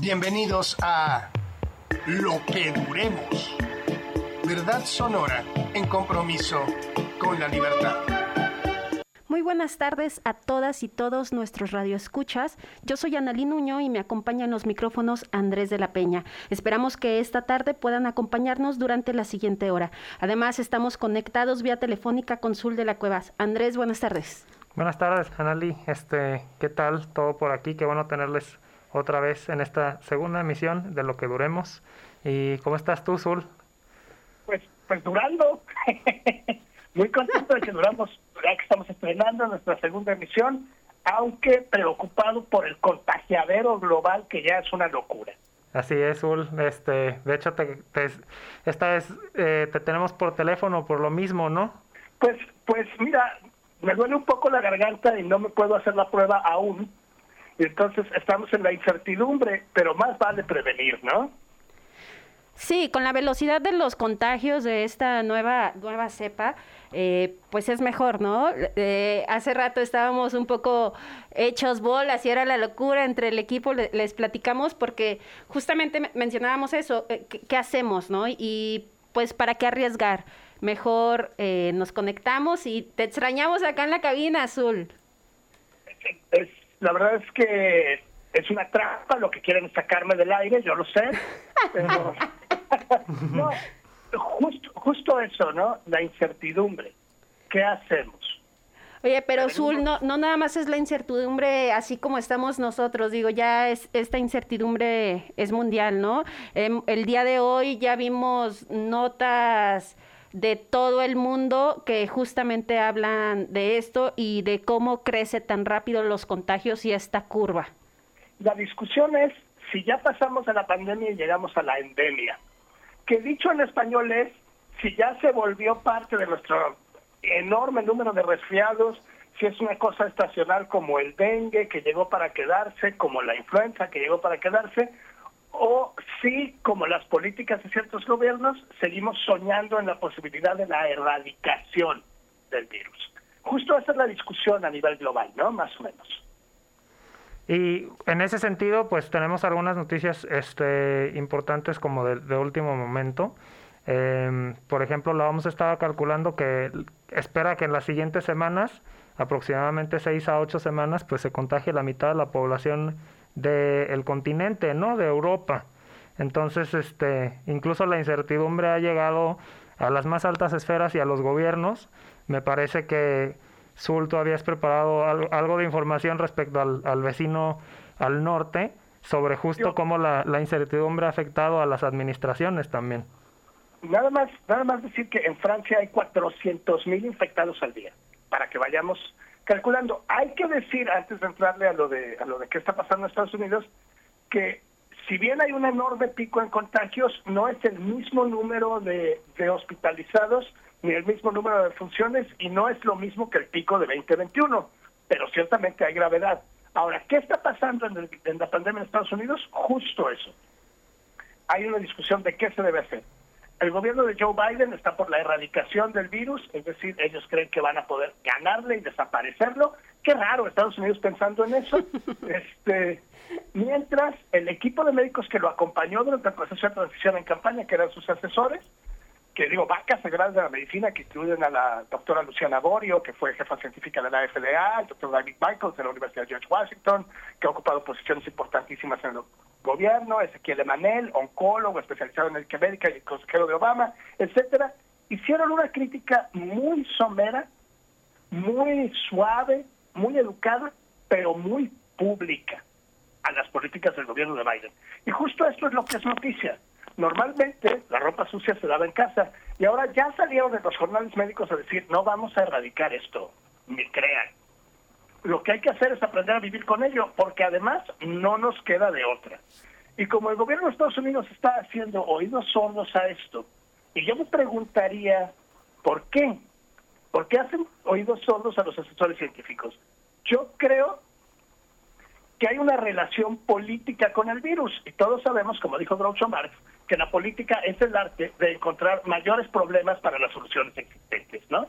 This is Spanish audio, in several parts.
Bienvenidos a Lo que Duremos. Verdad sonora en compromiso con la libertad. Muy buenas tardes a todas y todos nuestros radioescuchas. Yo soy Analí Nuño y me acompaña en los micrófonos Andrés de la Peña. Esperamos que esta tarde puedan acompañarnos durante la siguiente hora. Además, estamos conectados vía telefónica con Sul de la Cuevas. Andrés, buenas tardes. Buenas tardes, Analí. Este, ¿qué tal? Todo por aquí. Qué bueno tenerles otra vez en esta segunda emisión de Lo que Duremos. ¿Y cómo estás tú, Sul? Pues, pues durando. Muy contento de que duramos, ya que estamos estrenando nuestra segunda emisión, aunque preocupado por el contagiadero global que ya es una locura. Así es, Sul. Este, de hecho, te, esta vez eh, te tenemos por teléfono por lo mismo, ¿no? Pues, pues mira, me duele un poco la garganta y no me puedo hacer la prueba aún. Entonces estamos en la incertidumbre, pero más vale prevenir, ¿no? Sí, con la velocidad de los contagios de esta nueva nueva cepa, eh, pues es mejor, ¿no? Eh, hace rato estábamos un poco hechos bolas y era la locura entre el equipo, les platicamos porque justamente mencionábamos eso, eh, ¿qué, hacemos, no? Y pues para qué arriesgar, mejor nos conectamos y te extrañamos acá en la cabina azul. La verdad es que es una trampa lo que quieren sacarme del aire, yo lo sé, pero no, justo, justo eso, ¿no? La incertidumbre. ¿Qué hacemos? Oye, pero Zul, no, no nada más es la incertidumbre así como estamos nosotros, digo, ya es, esta incertidumbre es mundial, ¿no? Em, el día de hoy ya vimos notas de todo el mundo que justamente hablan de esto y de cómo crece tan rápido los contagios y esta curva. La discusión es si ya pasamos a la pandemia y llegamos a la endemia que dicho en español es, si ya se volvió parte de nuestro enorme número de resfriados, si es una cosa estacional como el dengue que llegó para quedarse, como la influenza que llegó para quedarse, o si, como las políticas de ciertos gobiernos, seguimos soñando en la posibilidad de la erradicación del virus. Justo esa es la discusión a nivel global, ¿no? Más o menos. Y en ese sentido, pues tenemos algunas noticias este, importantes como de, último momento. Em, por ejemplo, la vamos a estar calculando que espera que en las siguientes semanas, aproximadamente 6 a 8 semanas, pues se contagie la mitad de la población del continente, ¿no? De Europa. Entonces, este, incluso la incertidumbre ha llegado a las más altas esferas y a los gobiernos. Me parece que Zul, ¿tú habías preparado algo, de información respecto al, vecino al norte sobre justo cómo la, incertidumbre ha afectado a las administraciones también. Nada más, nada más decir que en Francia hay 400 mil infectados al día, para que vayamos calculando. Hay que decir, antes de entrarle a lo de, a lo de qué está pasando en Estados Unidos, que si bien hay un enorme pico en contagios, no es el mismo número de, de hospitalizados ni el mismo número de funciones y no es lo mismo que el pico de 2021, pero ciertamente hay gravedad. Ahora, ¿qué está pasando en, en la pandemia en Estados Unidos? Justo eso. Hay una discusión de qué se debe hacer. El gobierno de Joe Biden está por la erradicación del virus, es decir, ellos creen que van a poder ganarle y desaparecerlo. Qué raro Estados Unidos pensando en eso. Este, mientras el equipo de médicos que lo acompañó durante el proceso de transición en campaña, que eran sus asesores, que digo, vacas sagradas de la medicina que incluyen a la doctora Luciana Borio, que fue jefa científica de la FDA, el doctor David Michaels de la Universidad de George Washington, que ha ocupado posiciones importantísimas en el gobierno, Ezequiel Emanel, oncólogo especializado en el médica y consejero de Obama, etcétera, hicieron una crítica muy somera, muy suave, muy educada, pero muy pública a las políticas del gobierno de Biden. Y justo esto es lo que es noticia normalmente la ropa sucia se daba en casa y ahora ya salieron de los jornales médicos a decir, no vamos a erradicar esto, ni crean. Lo que hay que hacer es aprender a vivir con ello, porque además no nos queda de otra. Y como el gobierno de Estados Unidos está haciendo oídos sordos a esto, y yo me preguntaría, ¿por qué? ¿Por qué hacen oídos sordos a los asesores científicos? Yo creo que hay una relación política con el virus. Y todos sabemos, como dijo Groucho Marx, que la política es el arte de encontrar mayores problemas para las soluciones existentes, ¿no?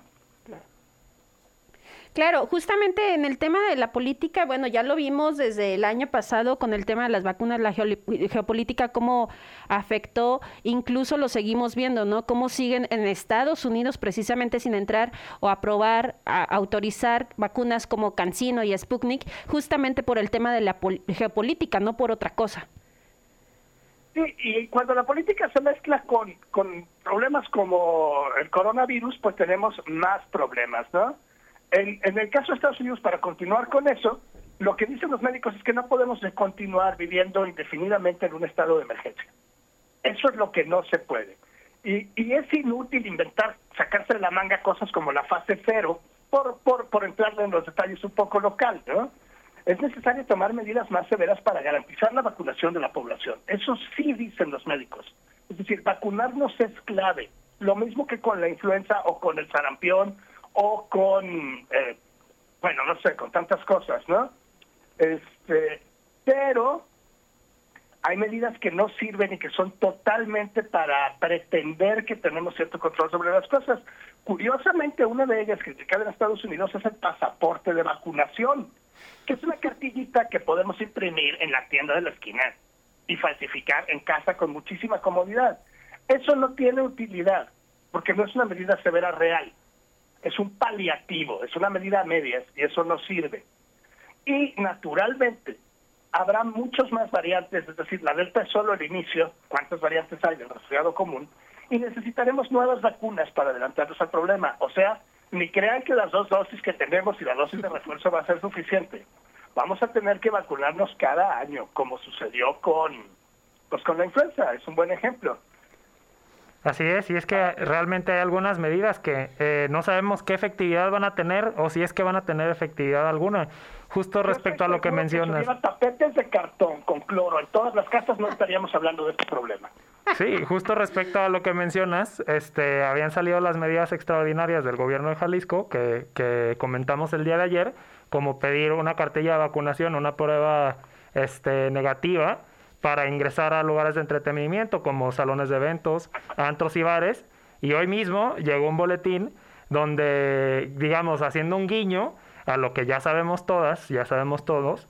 Claro, justamente en el tema de la política, bueno, ya lo vimos desde el año pasado con el tema de las vacunas, la geopolítica, cómo afectó, incluso lo seguimos viendo, ¿no? Cómo siguen en Estados Unidos precisamente sin entrar o aprobar, autorizar vacunas como Cancino y Sputnik, justamente por el tema de la geopolítica, no por otra cosa. Sí, y cuando la política se mezcla con, con problemas como el coronavirus, pues tenemos más problemas, ¿no? En, el caso de Estados Unidos, para continuar con eso, lo que dicen los médicos es que no podemos continuar viviendo indefinidamente en un estado de emergencia. Eso es lo que no se puede. Y, y es inútil inventar, sacarse de la manga cosas como la fase cero, por, por, por entrar en los detalles un poco local, ¿no? Es necesario tomar medidas más severas para garantizar la vacunación de la población. Eso sí dicen los médicos. Es decir, vacunarnos es clave. Lo mismo que con la influenza o con el sarampión o con, eh, bueno, no sé, con tantas cosas, ¿no? Este, pero hay medidas que no sirven y que son totalmente para pretender que tenemos cierto control sobre las cosas. Curiosamente, una de ellas criticada en Estados Unidos es el pasaporte de vacunación, que es una cartillita que podemos imprimir en la tienda de la esquina y falsificar en casa con muchísima comodidad. Eso no tiene utilidad, porque no es una medida severa real es un paliativo, es una medida a medias y eso no sirve. Y naturalmente habrá muchas más variantes, es decir, la delta es solo el inicio, cuántas variantes hay del resfriado común, y necesitaremos nuevas vacunas para adelantarnos al problema. O sea, ni crean que las dos dosis que tenemos y la dosis de refuerzo va a ser suficiente. Vamos a tener que vacunarnos cada año, como sucedió con, pues con la influenza, es un buen ejemplo. Así es, y es que realmente hay algunas medidas que eh, no sabemos qué efectividad van a tener o si es que van a tener efectividad alguna. Justo respecto a lo que mencionas. Si tapetes de cartón con cloro en todas las casas no estaríamos hablando de este problema. Sí, justo respecto a lo que mencionas, este, habían salido las medidas extraordinarias del gobierno de Jalisco que, que comentamos el día de ayer, como pedir una cartilla de vacunación, una prueba este, negativa para ingresar a lugares de entretenimiento como salones de eventos, antros y bares. Y hoy mismo llegó un boletín donde, digamos, haciendo un guiño a lo que ya sabemos todas, ya sabemos todos,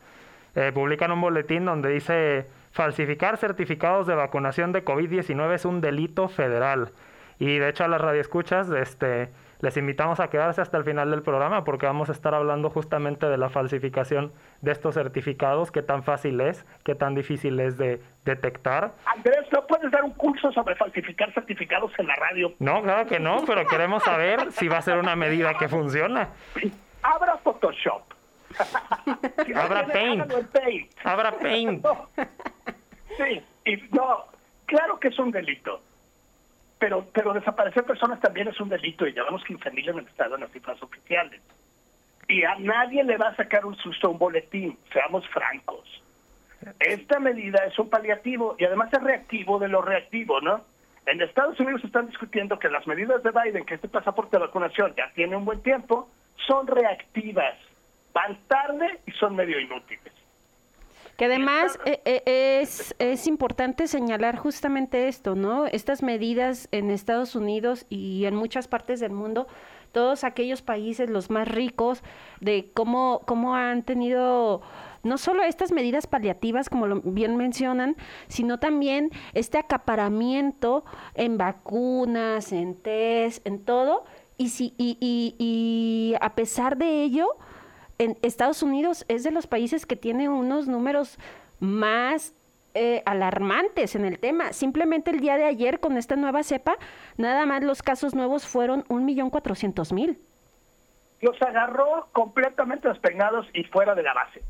eh, publican un boletín donde dice falsificar certificados de vacunación de COVID-19 es un delito federal. Y de hecho a las radioescuchas, este, les invitamos a quedarse hasta el final del programa porque vamos a estar hablando justamente de la falsificación de estos certificados, qué tan fácil es, qué tan difícil es de detectar. Andrés, ¿no puedes dar un curso sobre falsificar certificados en la radio? No, claro que no, pero queremos saber si va a ser una medida que funciona. Abra Photoshop. Abra Paint. Abra Paint. Sí, y no, claro que es un delito pero, pero desaparecer personas también es un delito y llevamos 15.000 en el Estado en las cifras oficiales. Y a nadie le va a sacar un susto un boletín, seamos francos. Esta medida es un paliativo y además es reactivo de lo reactivo, ¿no? En Estados Unidos están discutiendo que las medidas de Biden, que este pasaporte de vacunación ya tiene un buen tiempo, son reactivas. Van tarde y son medio inútiles. Que además eh, eh, es, es importante señalar justamente esto, ¿no? Estas medidas en Estados Unidos y en muchas partes del mundo, todos aquellos países, los más ricos, de cómo, cómo han tenido no solo estas medidas paliativas, como lo bien mencionan, sino también este acaparamiento en vacunas, en test, en todo. Y, si, y, y, y a pesar de ello, en Estados Unidos es de los países que tiene unos números más eh, alarmantes en el tema. Simplemente el día de ayer con esta nueva cepa, nada más los casos nuevos fueron un millón cuatrocientos mil. Los agarró completamente despeinados y fuera de la base.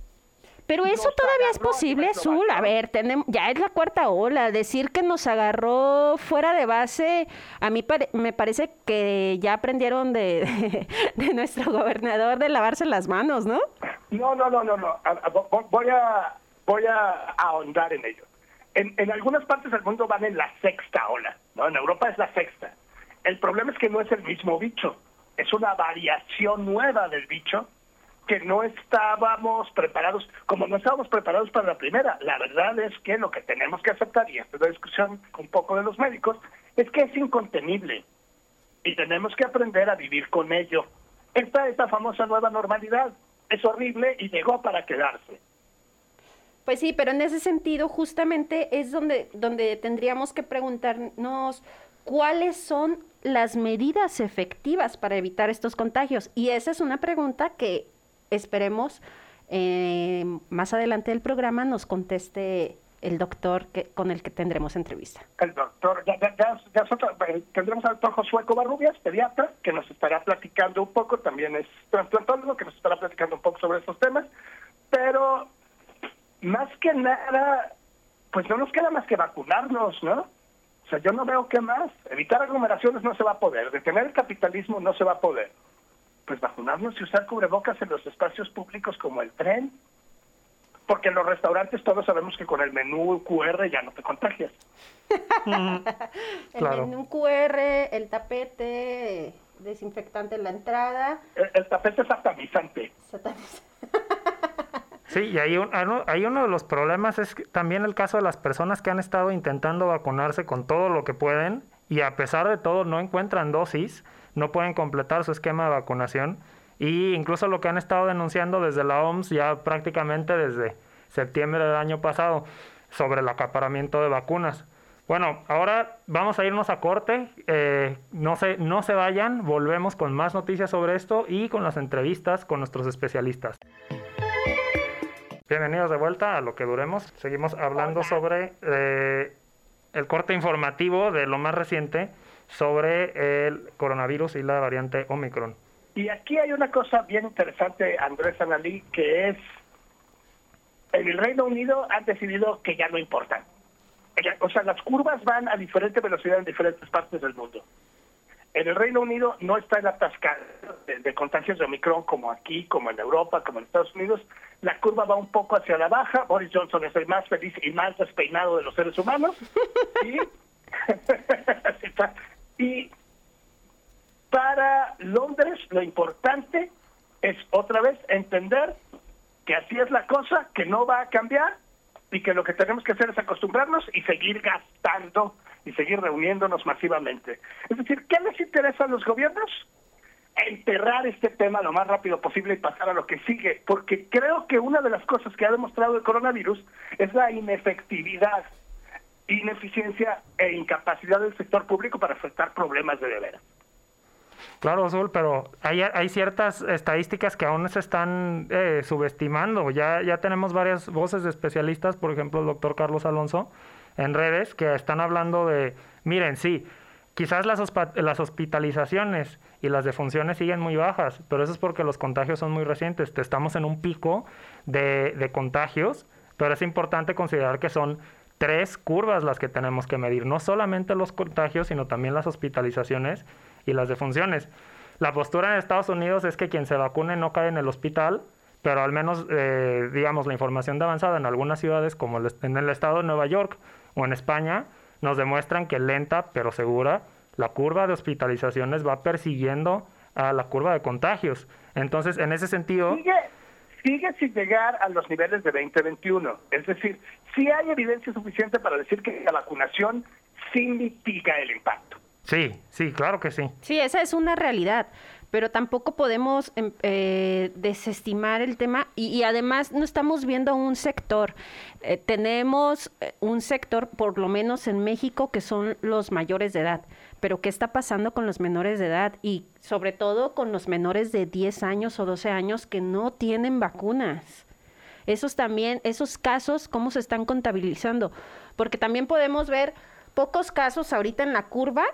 Pero eso todavía es posible, Azul. A ver, tenemos, ya es la cuarta ola. Decir que nos agarró fuera de base, a mí me parece que ya aprendieron de, nuestro gobernador de lavarse las manos, ¿no? No, no, no, no, no. Voy a, voy a ahondar en ello. En, en algunas partes del mundo van en la sexta ola, ¿no? En Europa es la sexta. El problema es que no es el mismo bicho. Es una variación nueva del bicho que no estábamos preparados, como no estábamos preparados para la primera. La verdad es que lo que tenemos que aceptar, y esta es la discusión un poco de los médicos, es que es incontenible y tenemos que aprender a vivir con ello. Esta es famosa nueva normalidad. Es horrible y llegó para quedarse. Pues sí, pero en ese sentido justamente es donde, donde tendríamos que preguntarnos cuáles son las medidas efectivas para evitar estos contagios. Y esa es una pregunta que esperemos eh, más adelante del programa nos conteste el doctor que, con el que tendremos entrevista. El doctor, ya, ya, ya, eh, tendremos al doctor Josué Covarrubias, pediatra, que nos estará platicando un poco, también es trasplantólogo, que nos estará platicando un poco sobre estos temas, pero más que nada, pues no nos queda más que vacunarnos, ¿no? O sea, yo no veo qué más. Evitar aglomeraciones no se va a poder, detener el capitalismo no se va a poder. Pues vacunarnos y usar cubrebocas en los espacios públicos como el tren, porque en los restaurantes todos sabemos que con el menú QR ya no te contagias. el menú QR, el tapete desinfectante en la entrada. El, tapete es satanizante. Sí, y hay, hay uno de los problemas es también el caso de las personas que han estado intentando vacunarse con todo lo que pueden y a pesar de todo no encuentran dosis, no pueden completar su esquema de vacunación y incluso lo que han estado denunciando desde la OMS ya prácticamente desde septiembre del año pasado sobre el acaparamiento de vacunas. Bueno, ahora vamos a irnos a corte. Eh, no, se, no se vayan, volvemos con más noticias sobre esto y con las entrevistas con nuestros especialistas. Bienvenidos de vuelta a lo que duremos. Seguimos hablando sobre eh, el corte informativo de lo más reciente sobre el coronavirus y la variante Omicron. Y aquí hay una cosa bien interesante, Andrés Analí, que es, en el Reino Unido han decidido que ya no importan. O sea, las curvas van a diferente velocidad en diferentes partes del mundo. En el Reino Unido no está el atascado de, de, contagios de Omicron como aquí, como en Europa, como en Estados Unidos. La curva va un poco hacia la baja. Boris Johnson es el más feliz y más despeinado de los seres humanos. y, y para Londres lo importante es otra vez entender que así es la cosa, que no va a cambiar y que lo que tenemos que hacer es acostumbrarnos y seguir gastando y seguir reuniéndonos masivamente. Es decir, ¿qué les interesa a los gobiernos? Enterrar este tema lo más rápido posible y pasar a lo que sigue, porque creo que una de las cosas que ha demostrado el coronavirus es la inefectividad, ineficiencia e incapacidad del sector público para afectar problemas de veras. Claro, Azul, pero hay, hay ciertas estadísticas que aún se están eh, subestimando. Ya, ya tenemos varias voces de especialistas, por ejemplo, el doctor Carlos Alonso, en redes, que están hablando de, miren, sí, quizás las, las hospitalizaciones y las defunciones siguen muy bajas, pero eso es porque los contagios son muy recientes. Estamos en un pico de, de contagios, pero es importante considerar que son tres curvas las que tenemos que medir, no solamente los contagios, sino también las hospitalizaciones y las defunciones. La postura en Estados Unidos es que quien se vacune no cae en el hospital, pero al menos, eh, digamos, la información de avanzada en algunas ciudades, como en el estado de Nueva York o en España, nos demuestran que lenta pero segura la curva de hospitalizaciones va persiguiendo a la curva de contagios. Entonces, en ese sentido... sigue sin llegar a los niveles de 2021. Es decir, sí hay evidencia suficiente para decir que la vacunación sí mitiga el impacto. Sí, sí, claro que sí. Sí, esa es una realidad, pero tampoco podemos em, eh, desestimar el tema y, además no estamos viendo un sector. Eh, tenemos eh, un sector, por lo menos en México, que son los mayores de edad. Pero ¿qué está pasando con los menores de edad y sobre todo con los menores de 10 años o 12 años que no tienen vacunas? Esos también, esos casos, ¿cómo se están contabilizando? Porque también podemos ver pocos casos ahorita en la curva,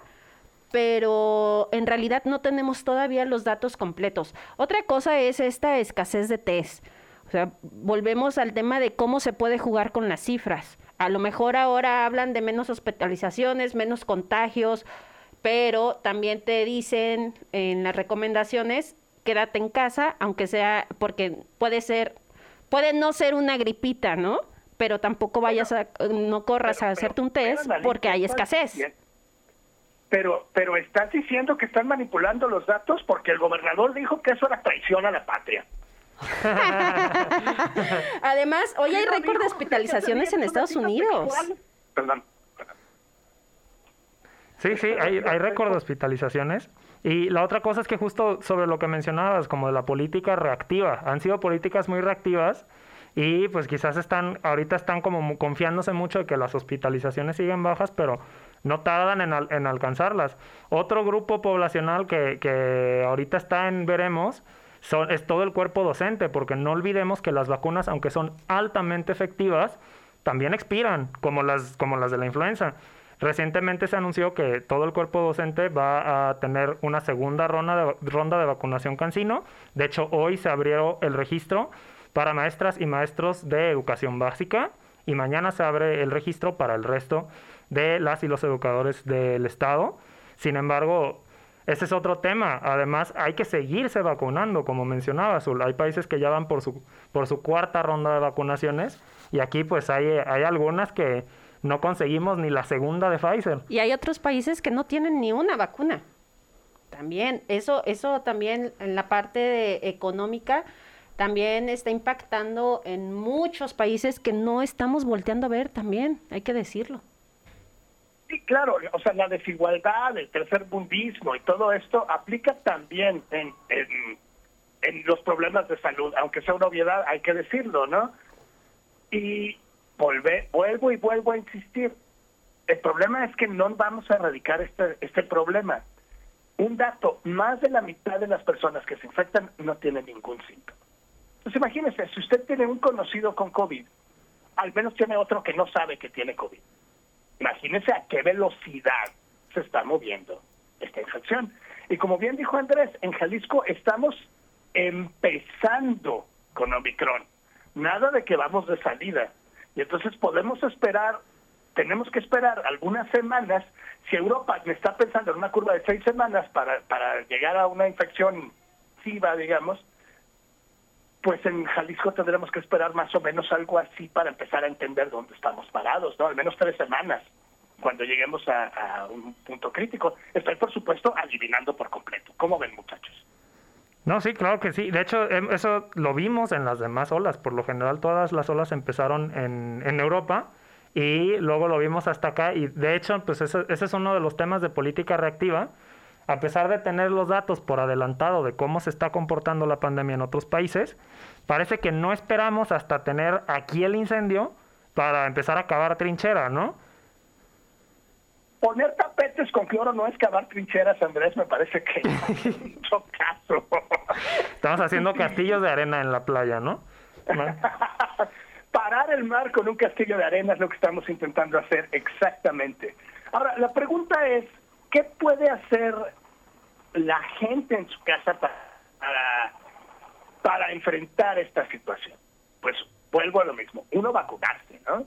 pero en realidad no tenemos todavía los datos completos. Otra cosa es esta escasez de test. O sea, volvemos al tema de cómo se puede jugar con las cifras. A lo mejor ahora hablan de menos hospitalizaciones, menos contagios, pero también te dicen en las recomendaciones, quédate en casa, aunque sea, porque puede ser, puede no ser una gripita, ¿no? Pero tampoco vayas a, no corras a hacerte un test porque hay escasez pero pero estás diciendo que están manipulando los datos porque el gobernador dijo que eso era traición a la patria. Además, hoy hay récord de hospitalizaciones en Estados Unidos. Sí, sí, hay, hay récord de hospitalizaciones. Y la otra cosa es que justo sobre lo que mencionabas, como de la política reactiva, han sido políticas muy reactivas y pues quizás están, ahorita están como confiándose mucho de que las hospitalizaciones siguen bajas, pero no tardan en, alcanzarlas. Otro grupo poblacional que, que ahorita está en veremos es todo el cuerpo docente, porque no olvidemos que las vacunas, aunque son altamente efectivas, también expiran, como las, como las de la influenza. Recientemente se anunció que todo el cuerpo docente va a tener una segunda ronda de, ronda de vacunación cancino. De hecho, hoy se abrió el registro para maestras y maestros de educación básica y mañana se abre el registro para el resto de las y los educadores del Estado. Sin embargo, ese es otro tema. Además, hay que seguirse vacunando, como mencionaba Azul. Hay países que ya van por su, por su cuarta ronda de vacunaciones y aquí pues hay, hay algunas que no conseguimos ni la segunda de Pfizer. Y hay otros países que no tienen ni una vacuna. También, eso, eso también en la parte económica también está impactando en muchos países que no estamos volteando a ver también, hay que decirlo. Sí, claro, o sea, la desigualdad, el tercer bundismo y todo esto aplica también en, en, los problemas de salud, aunque sea una obviedad, hay que decirlo, ¿no? Y volve, vuelvo y vuelvo a insistir, el problema es que no vamos a erradicar este, este problema. Un dato, más de la mitad de las personas que se infectan no tienen ningún síntoma. Pues imagínese, si usted tiene un conocido con COVID, al menos tiene otro que no sabe que tiene COVID. Imagínese a qué velocidad se está moviendo esta infección. Y como bien dijo Andrés, en Jalisco estamos empezando con Omicron. Nada de que vamos de salida. Y entonces podemos esperar, tenemos que esperar algunas semanas. Si Europa está pensando en una curva de seis semanas para, para llegar a una infección digamos, pues en Jalisco tendremos que esperar más o menos algo así para empezar a entender dónde estamos parados, ¿no? Al menos tres semanas cuando lleguemos a, un punto crítico. Estoy, por supuesto, adivinando por completo. ¿Cómo ven, muchachos? No, sí, claro que sí. De hecho, em, eso lo vimos en las demás olas. Por lo general, todas las olas empezaron en, en Europa y luego lo vimos hasta acá. Y de hecho, pues ese, ese es uno de los temas de política reactiva a pesar de tener los datos por adelantado de cómo se está comportando la pandemia en otros países, parece que no esperamos hasta tener aquí el incendio para empezar a cavar trinchera, ¿no? Poner tapetes con cloro no es cavar trincheras, Andrés, me parece que mucho caso. Estamos haciendo castillos de arena en la playa, ¿no? Parar el mar con un castillo de arena es lo que estamos intentando hacer exactamente. Ahora, la pregunta es, ¿qué puede hacer la gente en su casa para, para, enfrentar esta situación? Pues vuelvo a lo mismo. Uno, vacunarse, ¿no?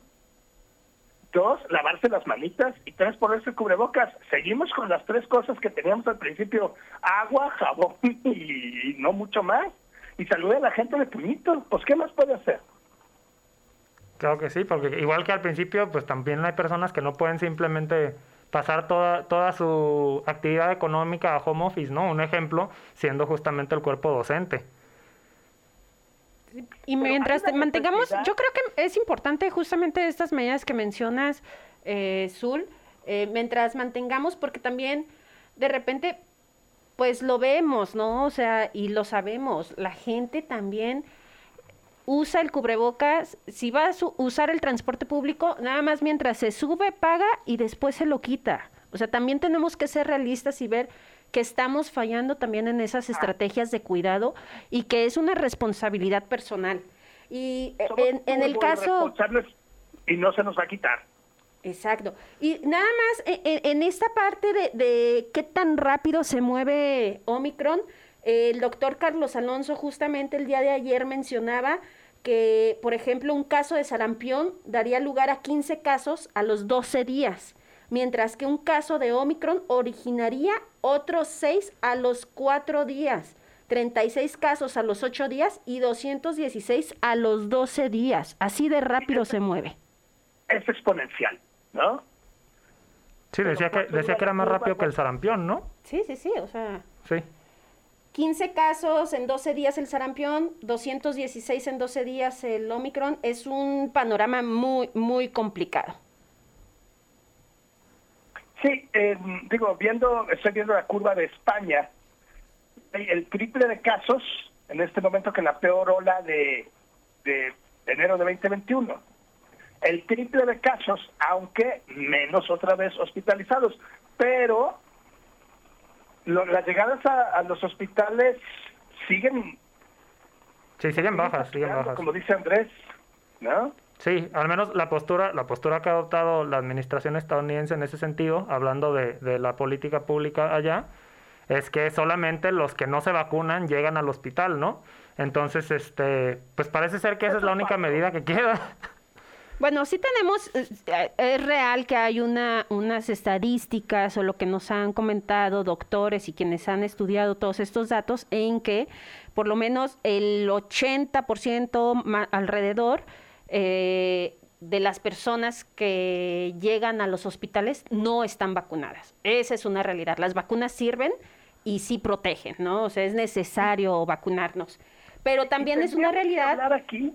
Dos, lavarse las manitas. Y tres, ponerse cubrebocas. Seguimos con las tres cosas que teníamos al principio. Agua, jabón y no mucho más. Y salude a la gente de puñito. Pues, ¿qué más puede hacer? Claro que sí, porque igual que al principio, pues también hay personas que no pueden simplemente pasar toda, toda su actividad económica a home office, ¿no? Un ejemplo siendo justamente el cuerpo docente. Y mientras mantengamos, yo creo que es importante justamente estas medidas que mencionas, eh, Zul, eh, mientras mantengamos, porque también de repente, pues lo vemos, ¿no? O sea, y lo sabemos, la gente también usa el cubrebocas, si va a usar el transporte público, nada más mientras se sube, paga y después se lo quita. O sea, también tenemos que ser realistas y ver que estamos fallando también en esas ah. estrategias de cuidado y que es una responsabilidad personal. Y eh, en, el caso... Y no se nos va a quitar. Exacto. Y nada más, e, e, en, esta parte de, de, qué tan rápido se mueve Omicron, el doctor Carlos Alonso justamente el día de ayer mencionaba que, por ejemplo, un caso de sarampión daría lugar a 15 casos a los 12 días, mientras que un caso de Omicron originaría otros 6 a los 4 días. 36 casos a los 8 días y 216 a los 12 días. Así de rápido se mueve. Es exponencial, ¿no? Sí, decía que, decía que era más rápido que el sarampión, ¿no? Sí, sí, sí, o sea... Sí. 15 casos en 12 días el sarampión, 216 en 12 días el Omicron, es un panorama muy, muy complicado. Sí, eh, digo, viendo, estoy viendo la curva de España, el triple de casos en este momento que la peor ola de, de enero de 2021. El triple de casos, aunque menos otra vez hospitalizados, pero las llegadas a, los hospitales siguen. Sí, siguen bajas, siguen bajas. Como dice Andrés, ¿no? Sí, al menos la postura, la postura que ha adoptado la administración estadounidense en ese sentido, hablando de, de la política pública allá, es que solamente los que no se vacunan llegan al hospital, ¿no? Entonces, este, pues parece ser que esa es la única medida que queda. Bueno, sí tenemos, eh, es real que hay una, unas estadísticas o lo que nos han comentado doctores y quienes han estudiado todos estos datos en que por lo menos el 80% alrededor eh, de las personas que llegan a los hospitales no están vacunadas. Esa es una realidad. Las vacunas sirven y sí protegen, ¿no? O sea, es necesario vacunarnos. Pero también es una realidad... aquí,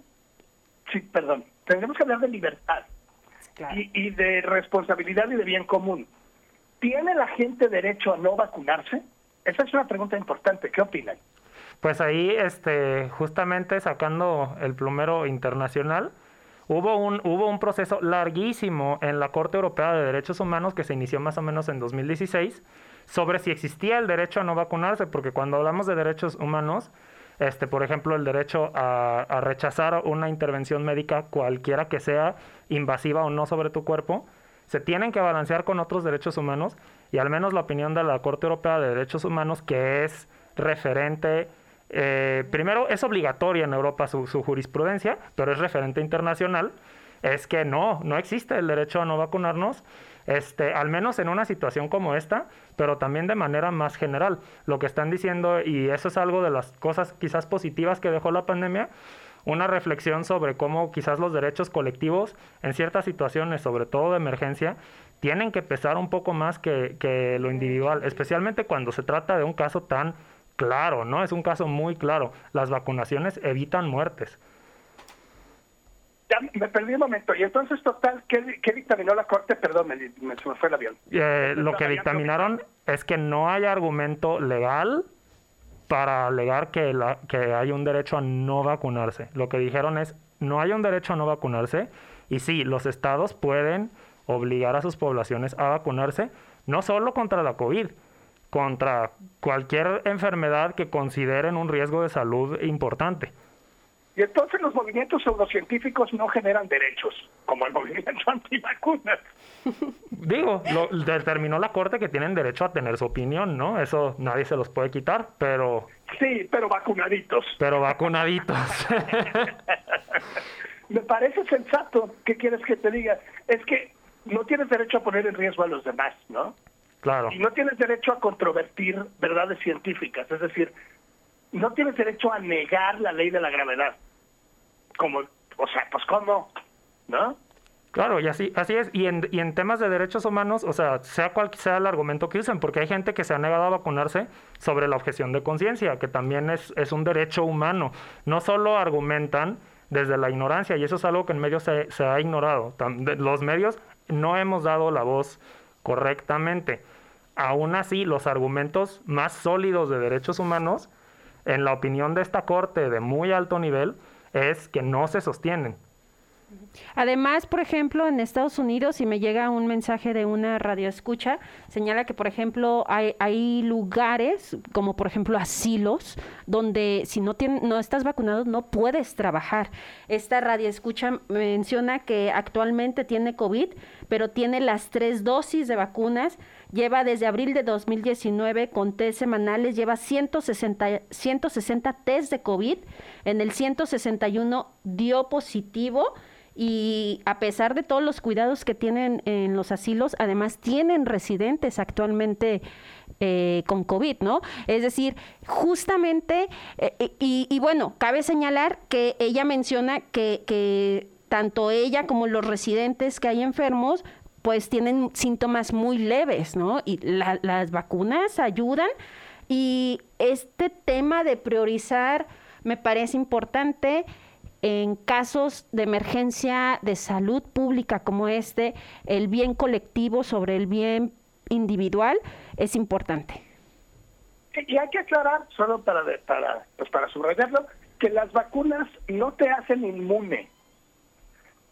sí, perdón, tendremos que hablar de libertad y, y de responsabilidad y de bien común. ¿Tiene la gente derecho a no vacunarse? Esa es una pregunta importante. ¿Qué opinan? Pues ahí, este, justamente sacando el plumero internacional, hubo un, hubo un proceso larguísimo en la Corte Europea de Derechos Humanos que se inició más o menos en 2016 sobre si existía el derecho a no vacunarse, porque cuando hablamos de derechos humanos, este, por ejemplo, el derecho a, rechazar una intervención médica, cualquiera que sea, invasiva o no sobre tu cuerpo, se tienen que balancear con otros derechos humanos y al menos la opinión de la Corte Europea de Derechos Humanos, que es referente, eh, primero es obligatoria en Europa su, su jurisprudencia, pero es referente internacional, es que no, no existe el derecho a no vacunarnos este, al menos en una situación como esta, pero también de manera más general. Lo que están diciendo, y eso es algo de las cosas quizás positivas que dejó la pandemia, una reflexión sobre cómo quizás los derechos colectivos en ciertas situaciones, sobre todo de emergencia, tienen que pesar un poco más que, que lo individual, especialmente cuando se trata de un caso tan claro, ¿no? Es un caso muy claro. Las vacunaciones evitan muertes me perdí un momento. Y entonces, total, ¿qué, dictaminó la Corte? Perdón, me, me, me fue el avión. Eh, lo que dictaminaron es que no hay argumento legal para alegar que, la, que hay un derecho a no vacunarse. Lo que dijeron es, no hay un derecho a no vacunarse. Y sí, los estados pueden obligar a sus poblaciones a vacunarse, no solo contra la COVID, contra cualquier enfermedad que consideren un riesgo de salud importante. Y entonces los movimientos pseudocientíficos no generan derechos, como el movimiento antivacunas. Digo, lo, determinó la Corte que tienen derecho a tener su opinión, ¿no? Eso nadie se los puede quitar, pero... Sí, pero vacunaditos. Pero vacunaditos. Me parece sensato. ¿Qué quieres que te diga? Es que no tienes derecho a poner en riesgo a los demás, ¿no? Claro. Y no tienes derecho a controvertir verdades científicas. Es decir, no tienes derecho a negar la ley de la gravedad como, o sea, pues cómo, ¿no? Claro, y así, así es. Y en, y en temas de derechos humanos, o sea, sea cual sea el argumento que usen, porque hay gente que se ha negado a vacunarse sobre la objeción de conciencia, que también es, es un derecho humano. No solo argumentan desde la ignorancia, y eso es algo que en medios se, se ha ignorado. Los medios no hemos dado la voz correctamente. Aún así, los argumentos más sólidos de derechos humanos, en la opinión de esta corte de muy alto nivel, es que no se sostienen. Además, por ejemplo, en Estados Unidos, si me llega un mensaje de una radioescucha, señala que, por ejemplo, hay, hay lugares, como por ejemplo asilos, donde si no, no estás vacunado no puedes trabajar. Esta radioescucha menciona que actualmente tiene COVID, pero tiene las tres dosis de vacunas, lleva desde abril de 2019 con test semanales, lleva 160, 160 test de COVID, en el 161 dio positivo y a pesar de todos los cuidados que tienen en los asilos, además tienen residentes actualmente eh, con COVID, ¿no? Es decir, justamente, eh, y, y, bueno, cabe señalar que ella menciona que, que tanto ella como los residentes que hay enfermos, pues tienen síntomas muy leves, ¿no? Y las vacunas ayudan. Y este tema de priorizar me parece importante en casos de emergencia de salud pública como este, el bien colectivo sobre el bien individual es importante. Y hay que aclarar, solo para, para, pues para subrayarlo, que las vacunas no te hacen inmune,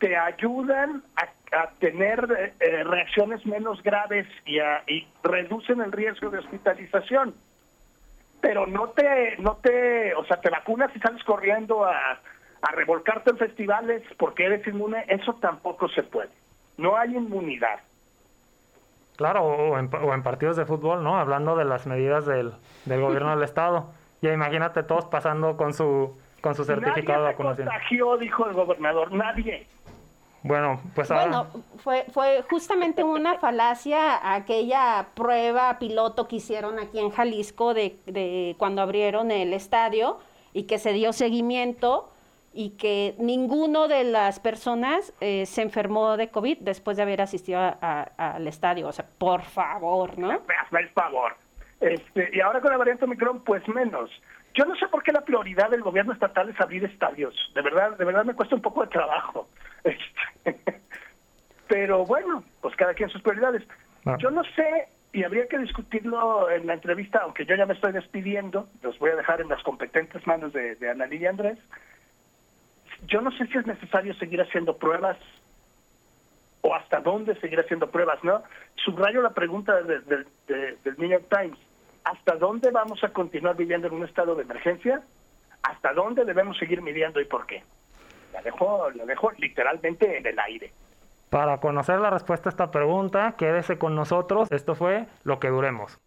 te ayudan a, tener eh, reacciones menos graves y, y reducen el riesgo de hospitalización. Pero no te, no te, o sea, te vacunas y sales corriendo a, a revolcarte en festivales porque eres inmune, eso tampoco se puede. No hay inmunidad. Claro, o en, o en partidos de fútbol, ¿no? Hablando de las medidas del, del gobierno del estado. Ya imagínate todos pasando con su con su certificado de vacunación. Nadie contagió, dijo el gobernador, nadie. Bueno, pues ahora... Bueno, fue, fue justamente una falacia aquella prueba piloto que hicieron aquí en Jalisco de, de cuando abrieron el estadio y que se dio seguimiento y que ninguno de las personas eh, se enfermó de COVID después de haber asistido al estadio. O sea, por favor, ¿no? El favor. Este, y ahora con la variante Omicron, pues menos. Yo no sé por qué la prioridad del gobierno estatal es abrir estadios. De verdad, de verdad me cuesta un poco de trabajo. Este, pero bueno, pues cada quien sus prioridades. Ah. Yo no sé, y habría que discutirlo en la entrevista, aunque yo ya me estoy despidiendo, los voy a dejar en las competentes manos de, de Ana Lidia Andrés yo no sé si es necesario seguir haciendo pruebas o hasta dónde seguir haciendo pruebas, ¿no? Subrayo la pregunta del New York Times. ¿Hasta dónde vamos a continuar viviendo en un estado de emergencia? ¿Hasta dónde debemos seguir midiendo y por qué? La dejo, la dejo literalmente en el aire. Para conocer la respuesta a esta pregunta, quédese con nosotros. Esto fue Lo que duremos.